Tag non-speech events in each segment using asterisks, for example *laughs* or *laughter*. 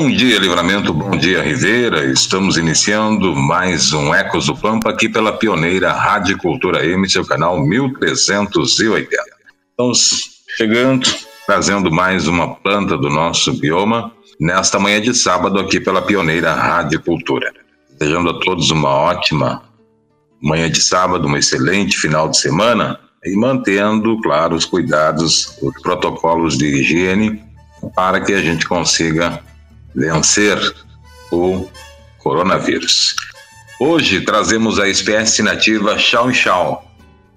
Bom dia, Livramento. Bom dia, Rivera. Estamos iniciando mais um Ecos do Pampa aqui pela pioneira Rádio Cultura M, seu canal 1380. Estamos chegando, trazendo mais uma planta do nosso bioma nesta manhã de sábado aqui pela pioneira Rádio Cultura. Desejando a todos uma ótima manhã de sábado, um excelente final de semana e mantendo, claro, os cuidados, os protocolos de higiene para que a gente consiga vencer o coronavírus. Hoje trazemos a espécie nativa Chau Chau,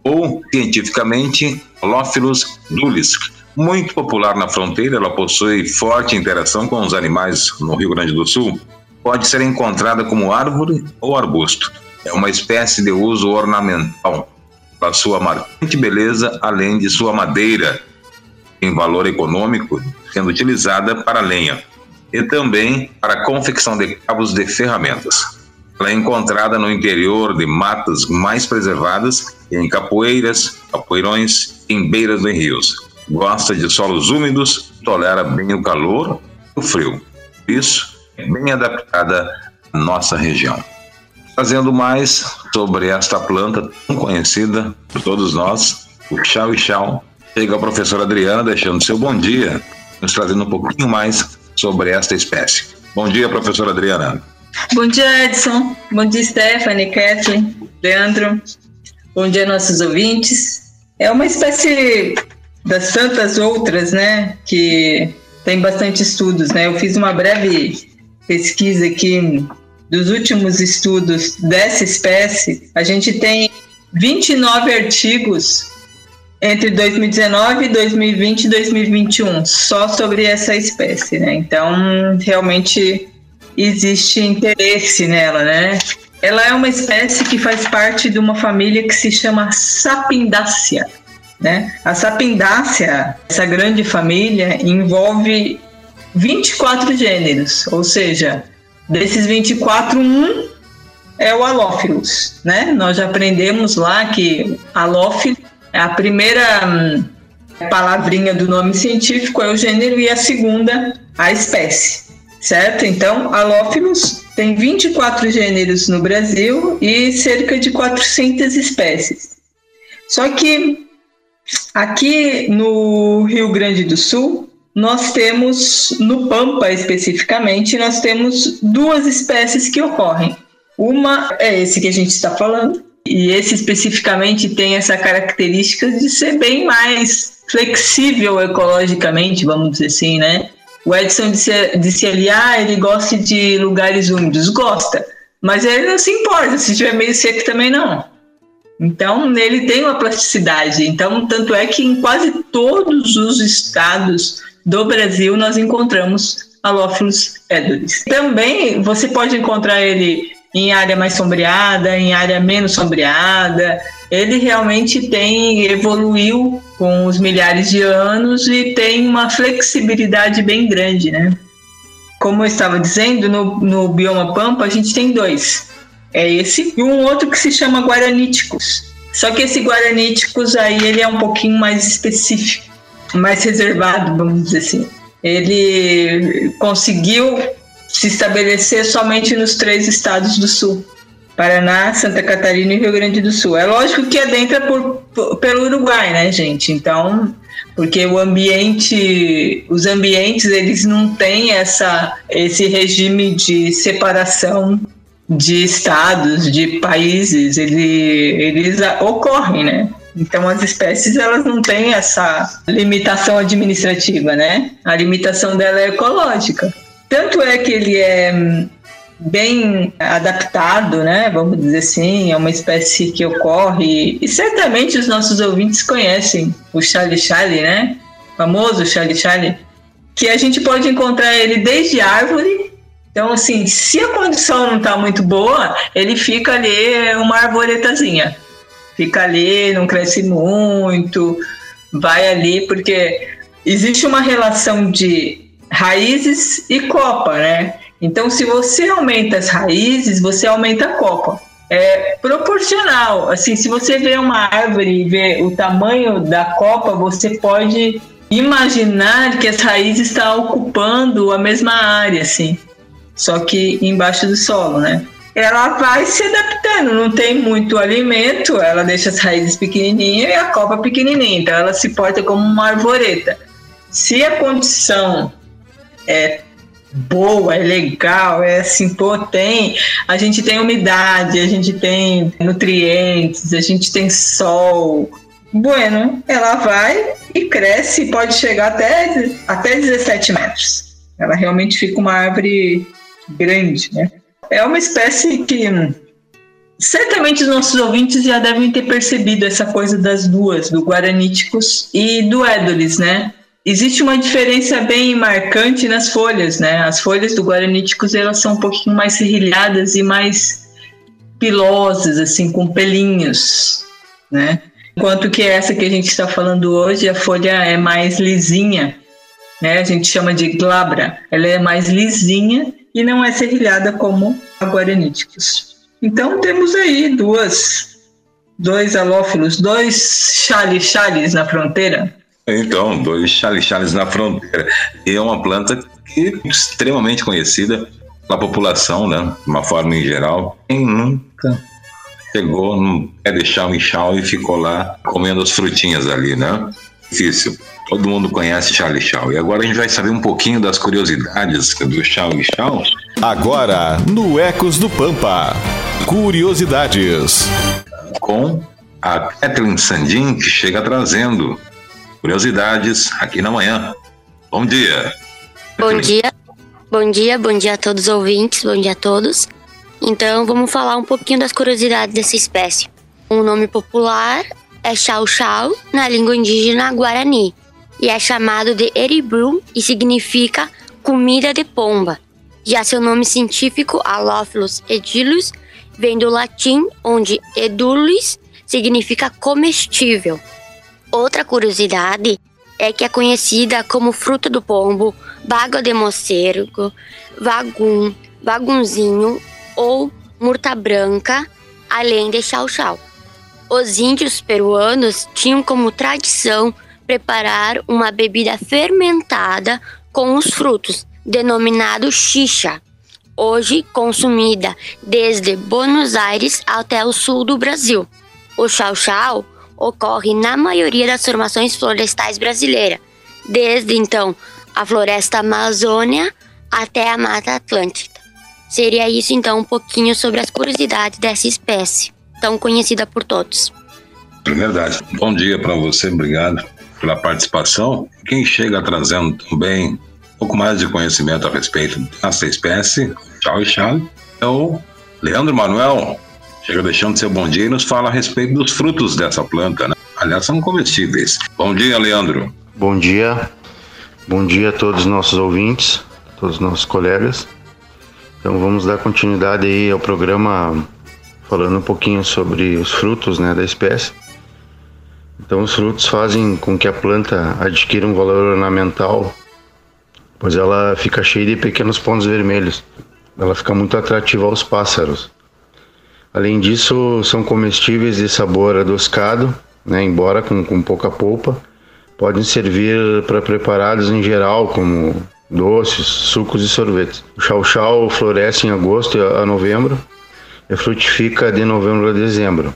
ou cientificamente Lophilus dulis. Muito popular na fronteira, ela possui forte interação com os animais no Rio Grande do Sul. Pode ser encontrada como árvore ou arbusto. É uma espécie de uso ornamental, para sua marcante beleza, além de sua madeira, em valor econômico, sendo utilizada para lenha e também para confecção de cabos de ferramentas. Ela é encontrada no interior de matas mais preservadas, em capoeiras, capoeirões em beiras de rios. Gosta de solos úmidos, tolera bem o calor e o frio. Por isso, é bem adaptada à nossa região. Trazendo mais sobre esta planta tão conhecida por todos nós, o chau e chau, chega a professora Adriana deixando seu bom dia, nos trazendo um pouquinho mais sobre esta espécie. Bom dia, professora Adriana. Bom dia, Edson. Bom dia, Stephanie, Kathleen, Leandro. Bom dia, nossos ouvintes. É uma espécie das tantas outras, né, que tem bastante estudos, né? Eu fiz uma breve pesquisa aqui dos últimos estudos dessa espécie. A gente tem 29 artigos entre 2019, 2020 e 2021, só sobre essa espécie, né? Então, realmente existe interesse nela, né? Ela é uma espécie que faz parte de uma família que se chama Sapindácea, né? A Sapindácea, essa grande família, envolve 24 gêneros, ou seja, desses 24, um é o Alófilos, né? Nós já aprendemos lá que Alófilos a primeira hum, palavrinha do nome científico é o gênero e a segunda a espécie, certo? Então, Alófilos tem 24 gêneros no Brasil e cerca de 400 espécies. Só que aqui no Rio Grande do Sul, nós temos, no Pampa especificamente, nós temos duas espécies que ocorrem. Uma é esse que a gente está falando, e esse especificamente tem essa característica de ser bem mais flexível ecologicamente, vamos dizer assim, né? O Edson disse, disse ali, ah, ele gosta de lugares úmidos. Gosta, mas ele não se importa, se tiver meio seco também não. Então, ele tem uma plasticidade. Então, tanto é que em quase todos os estados do Brasil nós encontramos Alófilos edolis. Também você pode encontrar ele em área mais sombreada, em área menos sombreada. Ele realmente tem evoluiu com os milhares de anos e tem uma flexibilidade bem grande, né? Como eu estava dizendo, no, no bioma Pampa a gente tem dois. É esse e um outro que se chama Guaraníticos. Só que esse Guaraníticos aí ele é um pouquinho mais específico, mais reservado, vamos dizer assim. Ele conseguiu se estabelecer somente nos três estados do sul. Paraná, Santa Catarina e Rio Grande do Sul. É lógico que adentra por, por, pelo Uruguai, né, gente? Então, porque o ambiente, os ambientes, eles não têm essa, esse regime de separação de estados, de países, ele, eles ocorrem, né? Então as espécies elas não têm essa limitação administrativa, né? A limitação dela é ecológica. Tanto é que ele é bem adaptado, né? Vamos dizer assim, é uma espécie que ocorre e certamente os nossos ouvintes conhecem o Charlie Charlie, né? O famoso Charlie Charlie. que a gente pode encontrar ele desde árvore. Então, assim, se a condição não está muito boa, ele fica ali uma arvoretazinha. Fica ali, não cresce muito, vai ali, porque existe uma relação de raízes e copa, né? Então, se você aumenta as raízes, você aumenta a copa. É proporcional. Assim, se você vê uma árvore e vê o tamanho da copa, você pode imaginar que as raízes estão ocupando a mesma área, assim, só que embaixo do solo, né? Ela vai se adaptando, não tem muito alimento, ela deixa as raízes pequenininhas e a copa pequenininha, então ela se porta como uma arvoreta. Se a condição é boa, é legal, é assim, pô, tem, a gente tem umidade, a gente tem nutrientes, a gente tem sol. Bueno, ela vai e cresce pode chegar até, até 17 metros. Ela realmente fica uma árvore grande, né? É uma espécie que certamente os nossos ouvintes já devem ter percebido essa coisa das duas, do Guaraníticos e do Édolis, né? Existe uma diferença bem marcante nas folhas, né? As folhas do Guaraníticos elas são um pouquinho mais serrilhadas e mais pilosas, assim, com pelinhos, né? Enquanto que essa que a gente está falando hoje, a folha é mais lisinha, né? A gente chama de glabra. Ela é mais lisinha e não é serrilhada como a guaraníticos. Então temos aí duas, dois alófilos, dois chales-chales na fronteira. Então, dois chales-chales na fronteira. E é uma planta que é extremamente conhecida pela população, né? De uma forma em geral. Quem nunca chegou no pé de chau em chau e ficou lá comendo as frutinhas ali, né? Difícil. Todo mundo conhece Charlie Chau. E agora a gente vai saber um pouquinho das curiosidades do Charlie Chau. Agora, no Ecos do Pampa. Curiosidades. Com a Kathleen Sandin, que chega trazendo curiosidades aqui na manhã. Bom dia. Bom dia. Bom dia, bom dia a todos os ouvintes, bom dia a todos. Então, vamos falar um pouquinho das curiosidades dessa espécie. O nome popular é chau chau na língua indígena guarani e é chamado de eribrum e significa comida de pomba. Já seu nome científico, Alophilus edilus, vem do latim, onde edulis significa comestível. Outra curiosidade é que é conhecida como fruta do pombo, baga de mocérgo, vagum, vagunzinho ou murta branca, além de chau-chau. Os índios peruanos tinham como tradição preparar uma bebida fermentada com os frutos, denominado xixa, hoje consumida desde Buenos Aires até o sul do Brasil. O chau-chau ocorre na maioria das formações florestais brasileiras, desde então a floresta amazônia até a Mata Atlântica. Seria isso então um pouquinho sobre as curiosidades dessa espécie, tão conhecida por todos. É verdade. Bom dia para você, obrigado pela participação. Quem chega trazendo também um pouco mais de conhecimento a respeito dessa espécie, tchau e tchau, é o Leandro Manuel. Chega deixando seu bom dia e nos fala a respeito dos frutos dessa planta, né? Aliás, são comestíveis. Bom dia, Leandro. Bom dia. Bom dia a todos os nossos ouvintes, todos os nossos colegas. Então vamos dar continuidade aí ao programa falando um pouquinho sobre os frutos né, da espécie. Então os frutos fazem com que a planta adquira um valor ornamental, pois ela fica cheia de pequenos pontos vermelhos. Ela fica muito atrativa aos pássaros. Além disso, são comestíveis de sabor adocicado, né, embora com, com pouca polpa. Podem servir para preparados em geral, como doces, sucos e sorvetes. O chau-chau floresce em agosto a novembro e frutifica de novembro a dezembro.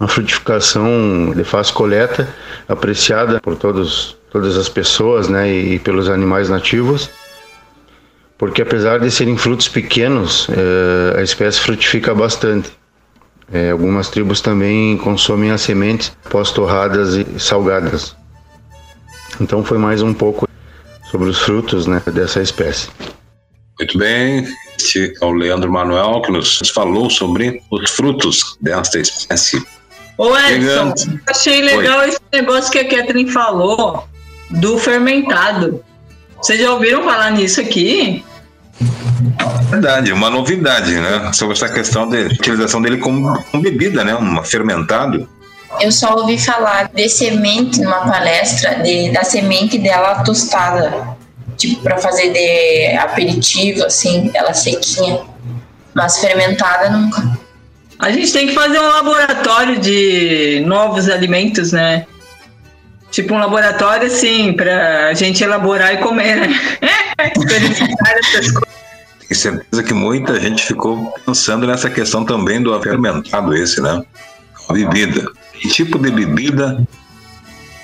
Uma frutificação de fácil coleta, apreciada por todos, todas as pessoas né, e pelos animais nativos, porque apesar de serem frutos pequenos, eh, a espécie frutifica bastante. Eh, algumas tribos também consomem as sementes pós-torradas e salgadas. Então foi mais um pouco sobre os frutos né, dessa espécie. Muito bem, este é o Leandro Manuel que nos falou sobre os frutos desta espécie. Ô Edson, achei legal Oi. esse negócio que a Catherine falou do fermentado. Vocês já ouviram falar nisso aqui? Verdade, uma novidade, né? Sobre essa questão de utilização dele como, como bebida, né? Um fermentado. Eu só ouvi falar de semente numa palestra, de, da semente dela tostada, tipo para fazer de aperitivo, assim, ela sequinha, mas fermentada nunca. A gente tem que fazer um laboratório de novos alimentos, né? Tipo um laboratório, assim, pra gente elaborar e comer, né? *laughs* Experimentar essas coisas. Tenho certeza que muita gente ficou pensando nessa questão também do fermentado esse, né? A bebida. Que tipo de bebida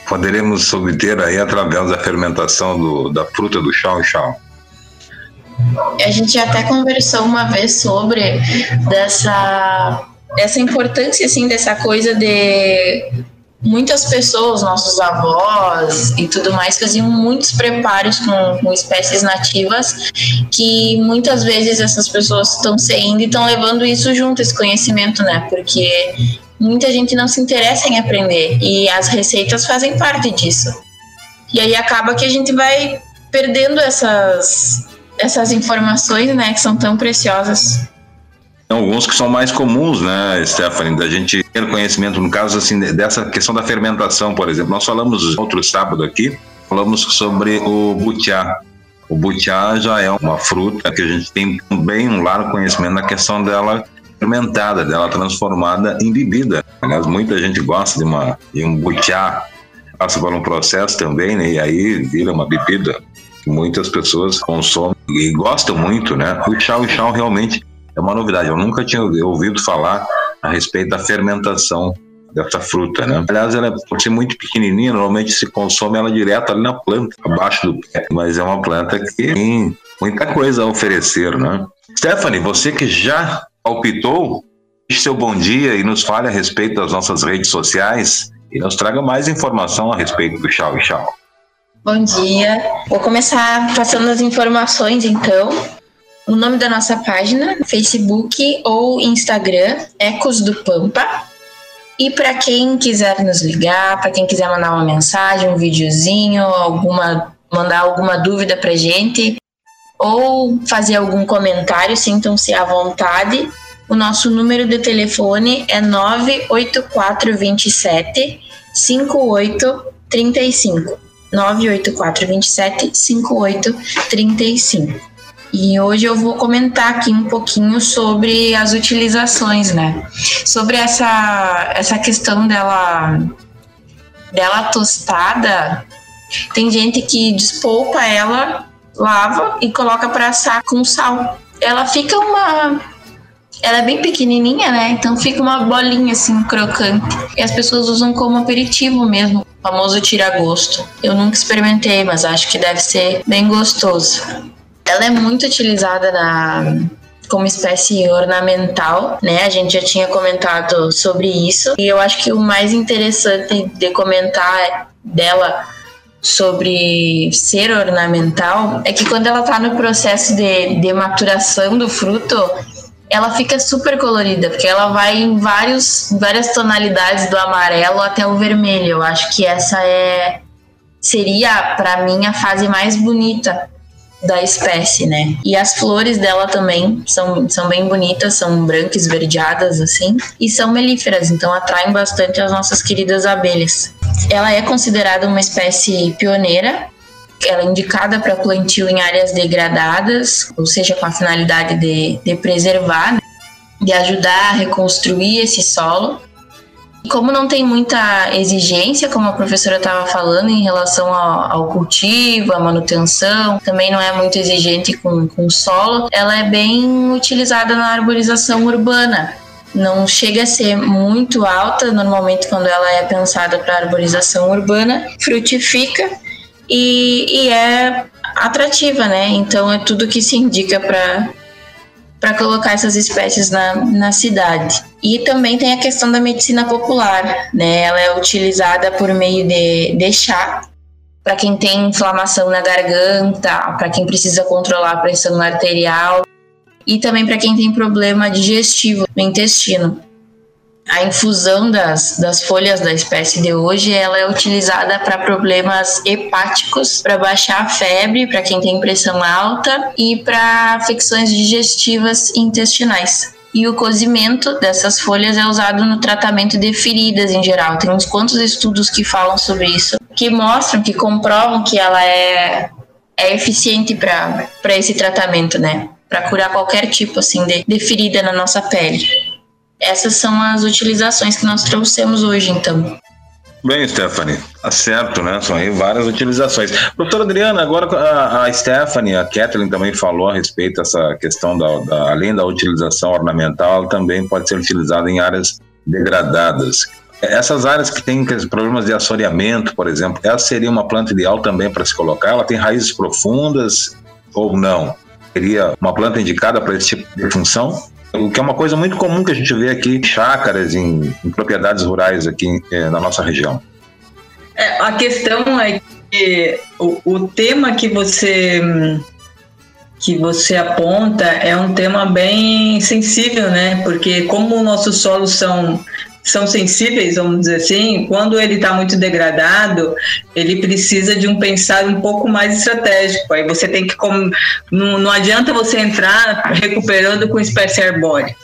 poderemos obter aí através da fermentação do, da fruta do chão e chão? A gente até conversou uma vez sobre dessa, essa importância assim dessa coisa de muitas pessoas, nossos avós e tudo mais, faziam muitos preparos com, com espécies nativas que muitas vezes essas pessoas estão saindo e estão levando isso junto, esse conhecimento, né? Porque muita gente não se interessa em aprender e as receitas fazem parte disso. E aí acaba que a gente vai perdendo essas, essas informações, né, que são tão preciosas alguns que são mais comuns, né, Stephanie, da gente ter conhecimento, no caso, assim, dessa questão da fermentação, por exemplo. Nós falamos outro sábado aqui, falamos sobre o butiá. O butiá já é uma fruta que a gente tem também um largo conhecimento na questão dela fermentada, dela transformada em bebida. Aliás, muita gente gosta de, uma, de um butiá, passa por um processo também, né, e aí vira uma bebida que muitas pessoas consomem e gostam muito, né? O chá, o chá realmente é uma novidade. Eu nunca tinha ouvido falar a respeito da fermentação dessa fruta, né? Aliás, ela pode ser muito pequenininha, normalmente se consome ela direto ali na planta, abaixo do pé, mas é uma planta que tem muita coisa a oferecer, né? Stephanie, você que já palpitou, deixe seu bom dia e nos fale a respeito das nossas redes sociais e nos traga mais informação a respeito do Chau e Chau. Bom dia. Vou começar passando as informações, então o nome da nossa página, Facebook ou Instagram, Ecos do Pampa. E para quem quiser nos ligar, para quem quiser mandar uma mensagem, um videozinho, alguma mandar alguma dúvida para gente ou fazer algum comentário, sintam-se à vontade. O nosso número de telefone é 98427 5835. 98427 5835. E hoje eu vou comentar aqui um pouquinho sobre as utilizações, né? Sobre essa, essa questão dela, dela tostada, tem gente que despolpa ela, lava e coloca para assar com sal. Ela fica uma ela é bem pequenininha, né? Então fica uma bolinha assim crocante. E as pessoas usam como aperitivo mesmo, o famoso tira-gosto. Eu nunca experimentei, mas acho que deve ser bem gostoso. Ela é muito utilizada na como espécie ornamental, né? A gente já tinha comentado sobre isso. E eu acho que o mais interessante de comentar dela sobre ser ornamental é que quando ela está no processo de, de maturação do fruto, ela fica super colorida, porque ela vai em vários, várias tonalidades do amarelo até o vermelho. Eu acho que essa é seria para mim a fase mais bonita da espécie, né? E as flores dela também são, são bem bonitas, são brancas, esverdeadas assim, e são melíferas, então atraem bastante as nossas queridas abelhas. Ela é considerada uma espécie pioneira. Ela é indicada para plantio em áreas degradadas, ou seja, com a finalidade de, de preservar, né? de ajudar a reconstruir esse solo como não tem muita exigência, como a professora estava falando, em relação ao, cultivo, à manutenção, também não é muito exigente com, com o solo, ela é bem utilizada na arborização urbana. Não chega a ser muito alta, normalmente quando ela é pensada para arborização urbana, frutifica e, e é atrativa, né? Então é tudo que se indica para para colocar essas espécies na, na cidade. E também tem a questão da medicina popular, né? Ela é utilizada por meio de, de chá para quem tem inflamação na garganta, para quem precisa controlar a pressão arterial e também para quem tem problema digestivo no intestino. A infusão das, das folhas da espécie de hoje ela é utilizada para problemas hepáticos, para baixar a febre, para quem tem pressão alta e para afecções digestivas intestinais. E o cozimento dessas folhas é usado no tratamento de feridas em geral. Tem uns quantos estudos que falam sobre isso, que mostram, que comprovam que ela é, é eficiente para esse tratamento, né? Para curar qualquer tipo assim de, de ferida na nossa pele. Essas são as utilizações que nós trouxemos hoje, então. Bem, Stephanie, tá certo, né? São aí várias utilizações. Doutora Adriana, agora a, Stephanie, a Kathleen também falou a respeito dessa questão da, da, além da utilização ornamental, ela também pode ser utilizada em áreas degradadas. Essas áreas que têm problemas de assoreamento, por exemplo, ela seria uma planta ideal também para se colocar? Ela tem raízes profundas ou não? Seria uma planta indicada para esse tipo de função? O que é uma coisa muito comum que a gente vê aqui em chácaras, em, em propriedades rurais aqui é, na nossa região. É, a questão é que o, o tema que você que você aponta é um tema bem sensível, né? Porque como nossos solos são são sensíveis, vamos dizer assim, quando ele está muito degradado, ele precisa de um pensar um pouco mais estratégico. Aí você tem que. Não, não adianta você entrar recuperando com espécie arbórea.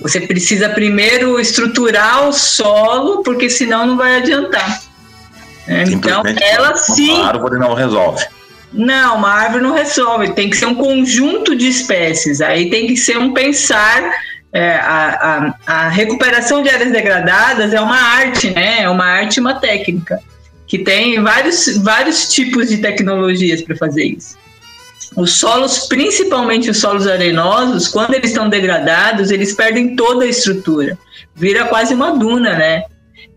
Você precisa primeiro estruturar o solo, porque senão não vai adiantar. É, então, ela sim. Uma árvore não resolve. Não, uma árvore não resolve. Tem que ser um conjunto de espécies. Aí tem que ser um pensar é, a, a, a, recuperação de áreas degradadas é uma arte, né? É uma arte e uma técnica que tem vários, vários tipos de tecnologias para fazer isso. Os solos, principalmente os solos arenosos, quando eles estão degradados, eles perdem toda a estrutura. Vira quase uma duna, né?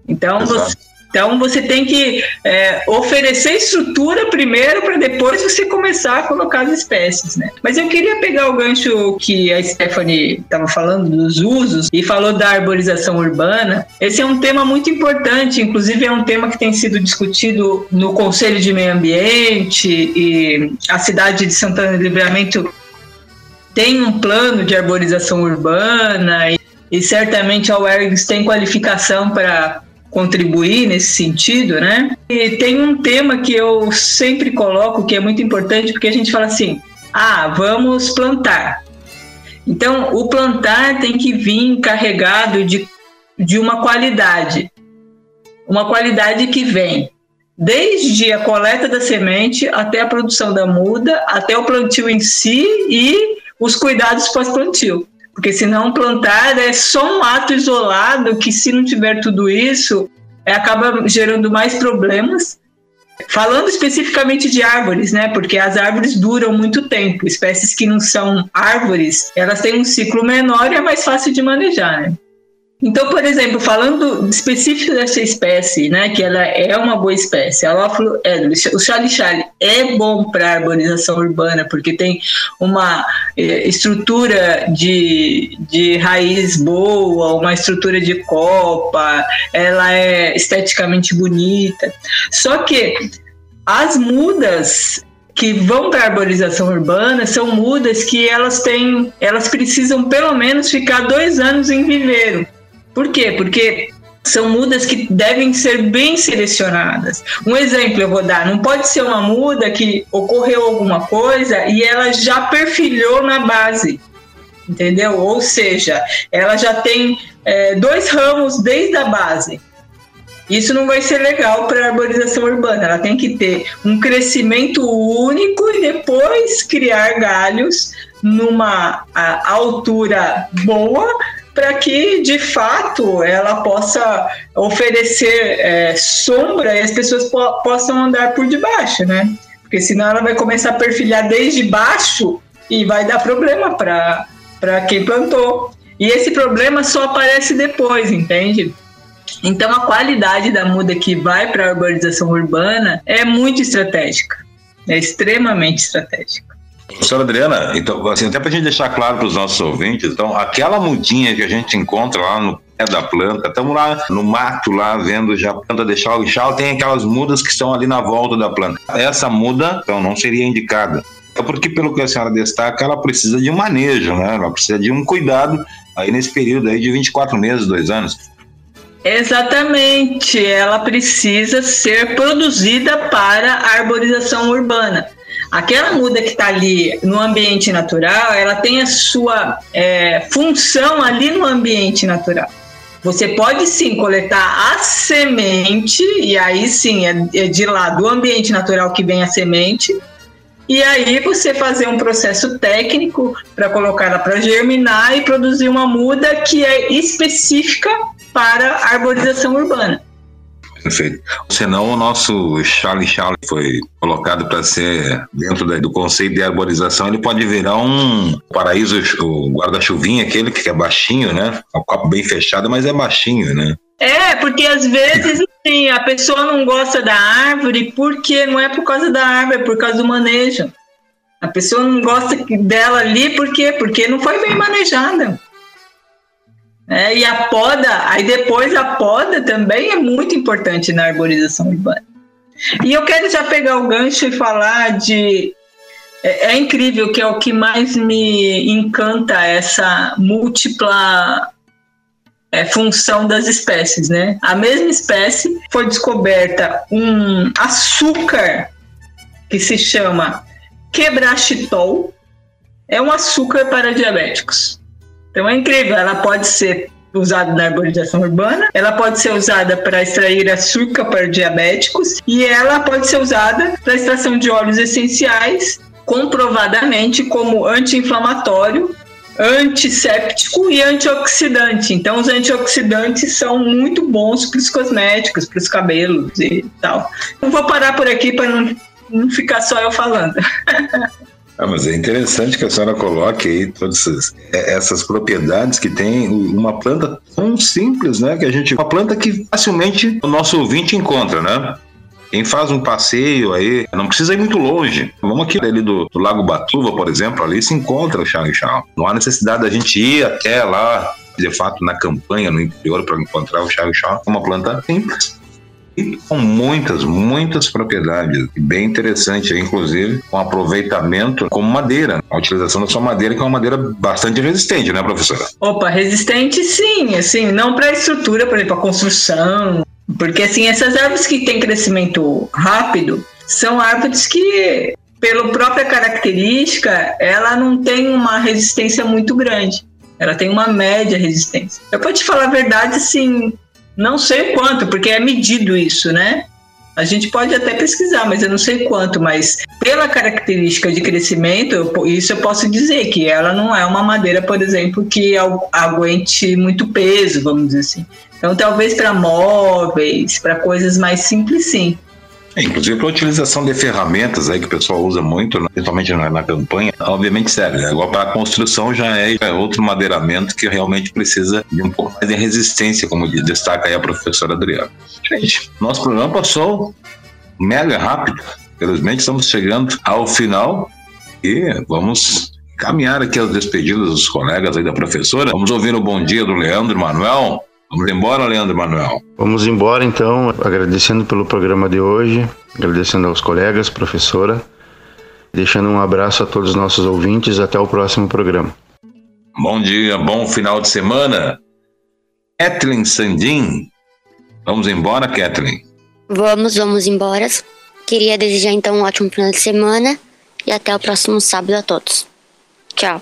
Então, você, então você tem que é, oferecer estrutura primeiro para depois você começar a colocar as espécies, né? Mas eu queria pegar o gancho que a Stephanie estava falando dos usos e falou da arborização urbana. Esse é um tema muito importante, inclusive é um tema que tem sido discutido no Conselho de Meio Ambiente e a cidade de Santana do Livramento tem um plano de arborização urbana e, e certamente a UERGS tem qualificação para contribuir nesse sentido, né? E tem um tema que eu sempre coloco que é muito importante porque a gente fala assim: ah, vamos plantar. Então, o plantar tem que vir carregado de, de uma qualidade, uma qualidade que vem desde a coleta da semente até a produção da muda, até o plantio em si e os cuidados pós-plantio. Porque senão plantar é só um ato isolado que, se não tiver tudo isso, é, acaba gerando mais problemas. Falando especificamente de árvores, né? Porque as árvores duram muito tempo. Espécies que não são árvores, elas têm um ciclo menor e é mais fácil de manejar, né? Então, por exemplo, falando específico dessa espécie, né, que ela é uma boa espécie, a Lófilo é, o chale-chale é bom para arborização urbana, porque tem uma é, estrutura de, de raiz boa, uma estrutura de copa, ela é esteticamente bonita. Só que as mudas que vão para a arborização urbana são mudas que elas têm, elas precisam pelo menos ficar dois anos em viveiro por quê? Porque são mudas que devem ser bem selecionadas. Um exemplo eu vou dar: não pode ser uma muda que ocorreu alguma coisa e ela já perfilhou na base, entendeu? Ou seja, ela já tem é, dois ramos desde a base. Isso não vai ser legal para a arborização urbana. Ela tem que ter um crescimento único e depois criar galhos numa altura boa para que de fato ela possa oferecer é, sombra e as pessoas po possam andar por debaixo, né? Porque senão ela vai começar a perfilhar desde baixo e vai dar problema para quem plantou. E esse problema só aparece depois, entende? Então a qualidade da muda que vai para a urbanização urbana é muito estratégica, é extremamente estratégica. Professora Adriana, então, assim, até para a gente deixar claro para os nossos ouvintes, então, aquela mudinha que a gente encontra lá no pé da planta, estamos lá no mato, lá vendo já a planta deixar o chá, tem aquelas mudas que estão ali na volta da planta. Essa muda, então, não seria indicada. É porque, pelo que a senhora destaca, ela precisa de um manejo, né? Ela precisa de um cuidado aí nesse período aí de 24 meses, dois anos. Exatamente, ela precisa ser produzida para a arborização urbana. Aquela muda que está ali no ambiente natural, ela tem a sua é, função ali no ambiente natural. Você pode sim coletar a semente, e aí sim é, é de lá do ambiente natural que vem a semente, e aí você fazer um processo técnico para colocá-la para germinar e produzir uma muda que é específica para a arborização urbana. Perfeito. Senão o nosso Charlie Charlie foi colocado para ser dentro do conceito de arborização, ele pode virar um paraíso, o guarda-chuvinha, aquele que é baixinho, né? É um copo bem fechado, mas é baixinho, né? É, porque às vezes assim, a pessoa não gosta da árvore porque não é por causa da árvore, é por causa do manejo. A pessoa não gosta dela ali por quê? Porque não foi bem manejada. É, e a poda, aí depois a poda também é muito importante na arborização urbana. E eu quero já pegar o gancho e falar de. É, é incrível que é o que mais me encanta essa múltipla é, função das espécies, né? A mesma espécie foi descoberta um açúcar que se chama quebrachitol, é um açúcar para diabéticos. Então é incrível, ela pode ser usada na arborização urbana, ela pode ser usada para extrair açúcar para diabéticos e ela pode ser usada para extração de óleos essenciais, comprovadamente como anti-inflamatório, antisséptico e antioxidante. Então, os antioxidantes são muito bons para os cosméticos, para os cabelos e tal. Eu vou parar por aqui para não, não ficar só eu falando. *laughs* Ah, mas é interessante que a senhora coloque aí todas essas, é, essas, propriedades que tem uma planta tão simples, né? Que a gente. Uma planta que facilmente o nosso ouvinte encontra, né? Quem faz um passeio aí, não precisa ir muito longe. Vamos aqui ali do, do Lago Batuva, por exemplo, ali se encontra o Chang Chao. Não há necessidade da gente ir até lá, de fato, na campanha, no interior, para encontrar o Chang Chao. É uma planta simples com muitas, muitas propriedades, bem interessante, inclusive com aproveitamento como madeira, a utilização da sua madeira, que é uma madeira bastante resistente, né, professora? Opa, resistente sim, assim, não para a estrutura, por exemplo, a construção, porque assim, essas árvores que têm crescimento rápido são árvores que, pela própria característica, ela não tem uma resistência muito grande. Ela tem uma média resistência. Eu vou te falar a verdade, assim, não sei quanto, porque é medido isso, né? A gente pode até pesquisar, mas eu não sei quanto. Mas pela característica de crescimento, isso eu posso dizer que ela não é uma madeira, por exemplo, que aguente muito peso, vamos dizer assim. Então, talvez para móveis, para coisas mais simples, sim. É, inclusive para a utilização de ferramentas aí que o pessoal usa muito, né, principalmente na, na campanha, obviamente serve. Né? Agora para a construção já é, é, outro madeiramento que realmente precisa de um pouco mais de resistência, como destaca aí a professora Adriana. Gente, nosso programa passou mega rápido. Felizmente estamos chegando ao final e vamos caminhar aqui as despedidas dos colegas aí da professora. Vamos ouvir o bom dia do Leandro Manuel. Vamos embora, Leandro Manuel? Vamos embora, então, agradecendo pelo programa de hoje, agradecendo aos colegas, professora, deixando um abraço a todos os nossos ouvintes. Até o próximo programa. Bom dia, bom final de semana. Kathleen Sandim. Vamos embora, Kathleen? Vamos, vamos embora. Queria desejar então um ótimo final de semana e até o próximo sábado a todos. Tchau.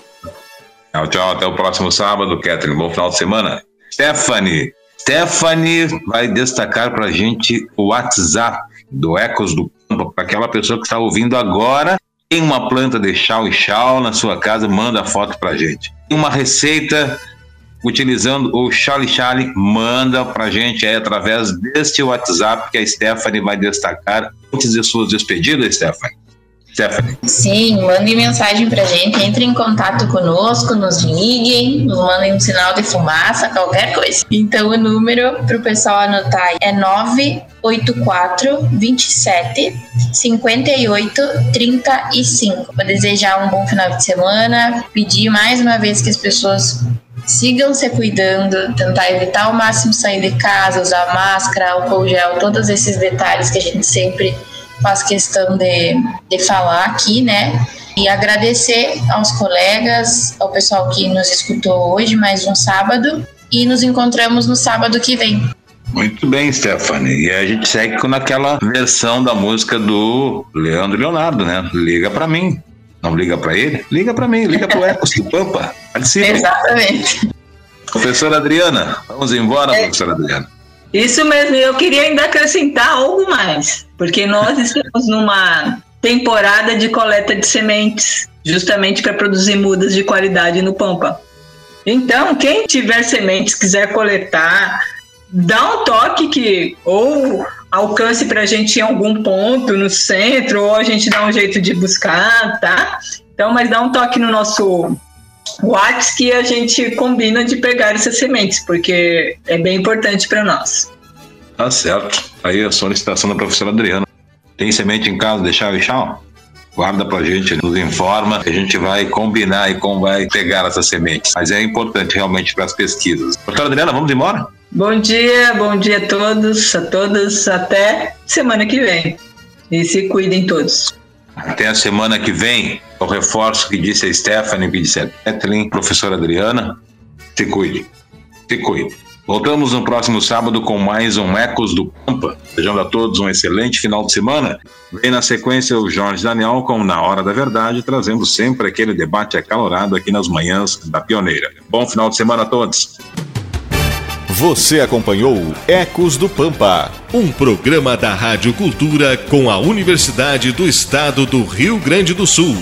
Tchau, tchau. Até o próximo sábado, Kathleen. Bom final de semana. Stephanie. Stephanie vai destacar para a gente o WhatsApp do Ecos do Campo, para aquela pessoa que está ouvindo agora. Tem uma planta de chau e chau na sua casa, manda a foto para a gente. Tem uma receita utilizando o Chali Chali, manda para a gente aí através deste WhatsApp que a Stephanie vai destacar antes de suas despedidas, Stephanie. Stephanie. Sim, mandem mensagem pra gente, entrem em contato conosco, nos liguem, nos mandem um sinal de fumaça, qualquer coisa. Então o número pro pessoal anotar é 984 27 58 35. Vou desejar um bom final de semana, pedir mais uma vez que as pessoas sigam se cuidando, tentar evitar ao máximo sair de casa, usar máscara, álcool gel, todos esses detalhes que a gente sempre faz questão de, de falar aqui, né? E agradecer aos colegas, ao pessoal que nos escutou hoje, mais um sábado. E nos encontramos no sábado que vem. Muito bem, Stephanie. E a gente segue com aquela versão da música do Leandro Leonardo, né? Liga para mim. Não liga para ele? Liga para mim, liga pro Ecos do Pampa. *laughs* Participa. Exatamente. Professora Adriana, vamos embora, é, professora Adriana. Isso mesmo, eu queria ainda acrescentar algo mais, porque nós *laughs* estamos numa temporada de coleta de sementes, justamente para produzir mudas de qualidade no Pampa. Então, quem tiver sementes, quiser coletar, dá um toque que ou alcance para a gente em algum ponto no centro, ou a gente dá um jeito de buscar, tá? Então, mas dá um toque no nosso WhatsApp que a gente combina de pegar essas sementes, porque é bem importante para nós. Tá certo. Aí a solicitação da professora Adriana. Tem semente em casa, deixar o chão? Guarda pra gente, nos informa que a gente vai combinar e como vai pegar essas sementes. Mas é importante realmente para as pesquisas. Doutora Adriana, vamos embora? Bom dia, bom dia a todos, a todas. Até semana que vem. E se cuidem todos. Até a semana que vem. O reforço que disse a Stephanie, que disse a Kathleen, professora Adriana. Se cuide. Se cuide. Voltamos no próximo sábado com mais um Ecos do Pampa. Desejando a todos um excelente final de semana. Vem na sequência o Jorge Daniel com Na Hora da Verdade, trazendo sempre aquele debate acalorado aqui nas manhãs da Pioneira. Bom final de semana a todos. Você acompanhou Ecos do Pampa, um programa da Rádio Cultura com a Universidade do Estado do Rio Grande do Sul.